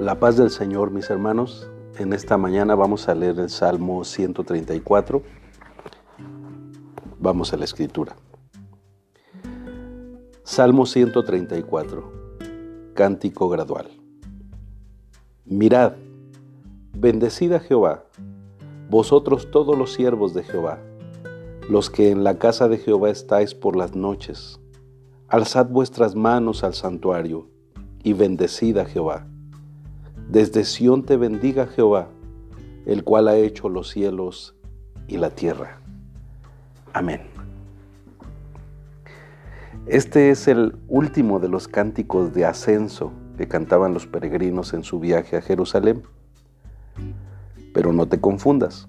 La paz del Señor, mis hermanos. En esta mañana vamos a leer el Salmo 134. Vamos a la escritura. Salmo 134. Cántico gradual. Mirad, bendecid a Jehová, vosotros todos los siervos de Jehová, los que en la casa de Jehová estáis por las noches. Alzad vuestras manos al santuario y bendecid a Jehová desde Sión te bendiga Jehová, el cual ha hecho los cielos y la tierra. Amén. Este es el último de los cánticos de ascenso que cantaban los peregrinos en su viaje a Jerusalén. Pero no te confundas.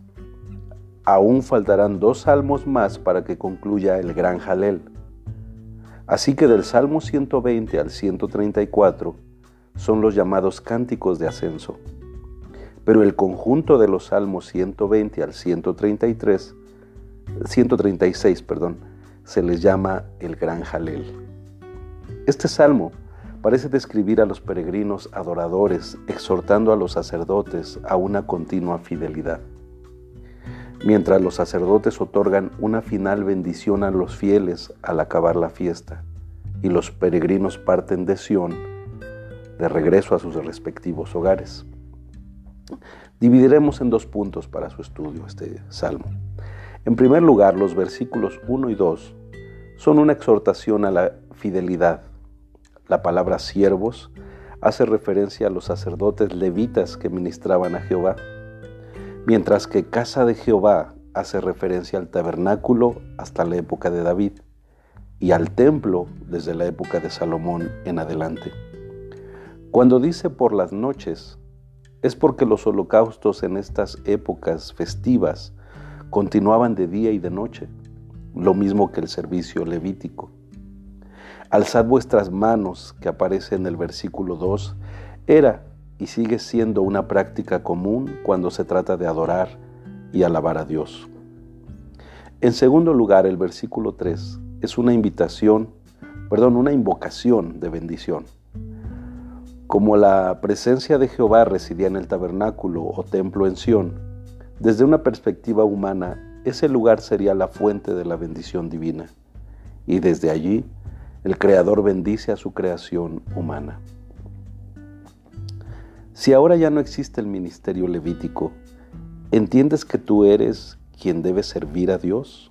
Aún faltarán dos salmos más para que concluya el gran jalel. Así que del Salmo 120 al 134 son los llamados cánticos de ascenso. Pero el conjunto de los salmos 120 al 133, 136, perdón, se les llama el Gran Jalel. Este salmo parece describir a los peregrinos adoradores, exhortando a los sacerdotes a una continua fidelidad. Mientras los sacerdotes otorgan una final bendición a los fieles al acabar la fiesta, y los peregrinos parten de Sión, de regreso a sus respectivos hogares. Dividiremos en dos puntos para su estudio este salmo. En primer lugar, los versículos 1 y 2 son una exhortación a la fidelidad. La palabra siervos hace referencia a los sacerdotes levitas que ministraban a Jehová, mientras que casa de Jehová hace referencia al tabernáculo hasta la época de David y al templo desde la época de Salomón en adelante. Cuando dice por las noches, es porque los holocaustos en estas épocas festivas continuaban de día y de noche, lo mismo que el servicio levítico. Alzad vuestras manos, que aparece en el versículo 2, era y sigue siendo una práctica común cuando se trata de adorar y alabar a Dios. En segundo lugar, el versículo 3 es una invitación, perdón, una invocación de bendición. Como la presencia de Jehová residía en el tabernáculo o templo en Sión, desde una perspectiva humana, ese lugar sería la fuente de la bendición divina. Y desde allí, el Creador bendice a su creación humana. Si ahora ya no existe el ministerio levítico, ¿entiendes que tú eres quien debe servir a Dios?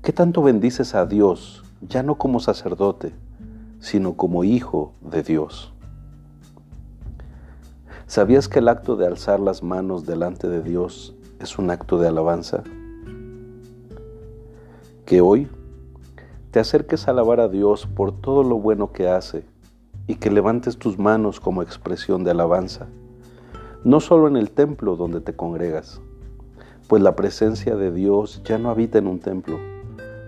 ¿Qué tanto bendices a Dios, ya no como sacerdote, sino como hijo de Dios. ¿Sabías que el acto de alzar las manos delante de Dios es un acto de alabanza? Que hoy te acerques a alabar a Dios por todo lo bueno que hace y que levantes tus manos como expresión de alabanza, no solo en el templo donde te congregas, pues la presencia de Dios ya no habita en un templo,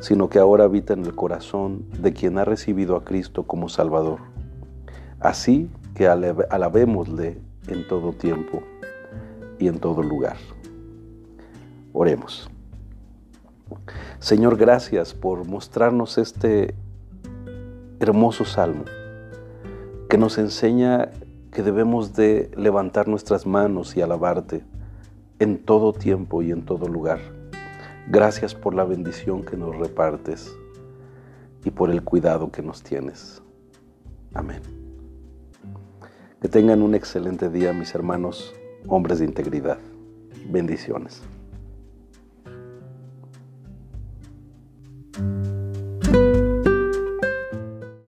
sino que ahora habita en el corazón de quien ha recibido a Cristo como Salvador. Así que alabémosle en todo tiempo y en todo lugar. Oremos. Señor, gracias por mostrarnos este hermoso salmo que nos enseña que debemos de levantar nuestras manos y alabarte en todo tiempo y en todo lugar. Gracias por la bendición que nos repartes y por el cuidado que nos tienes. Amén. Que tengan un excelente día, mis hermanos, hombres de integridad. Bendiciones.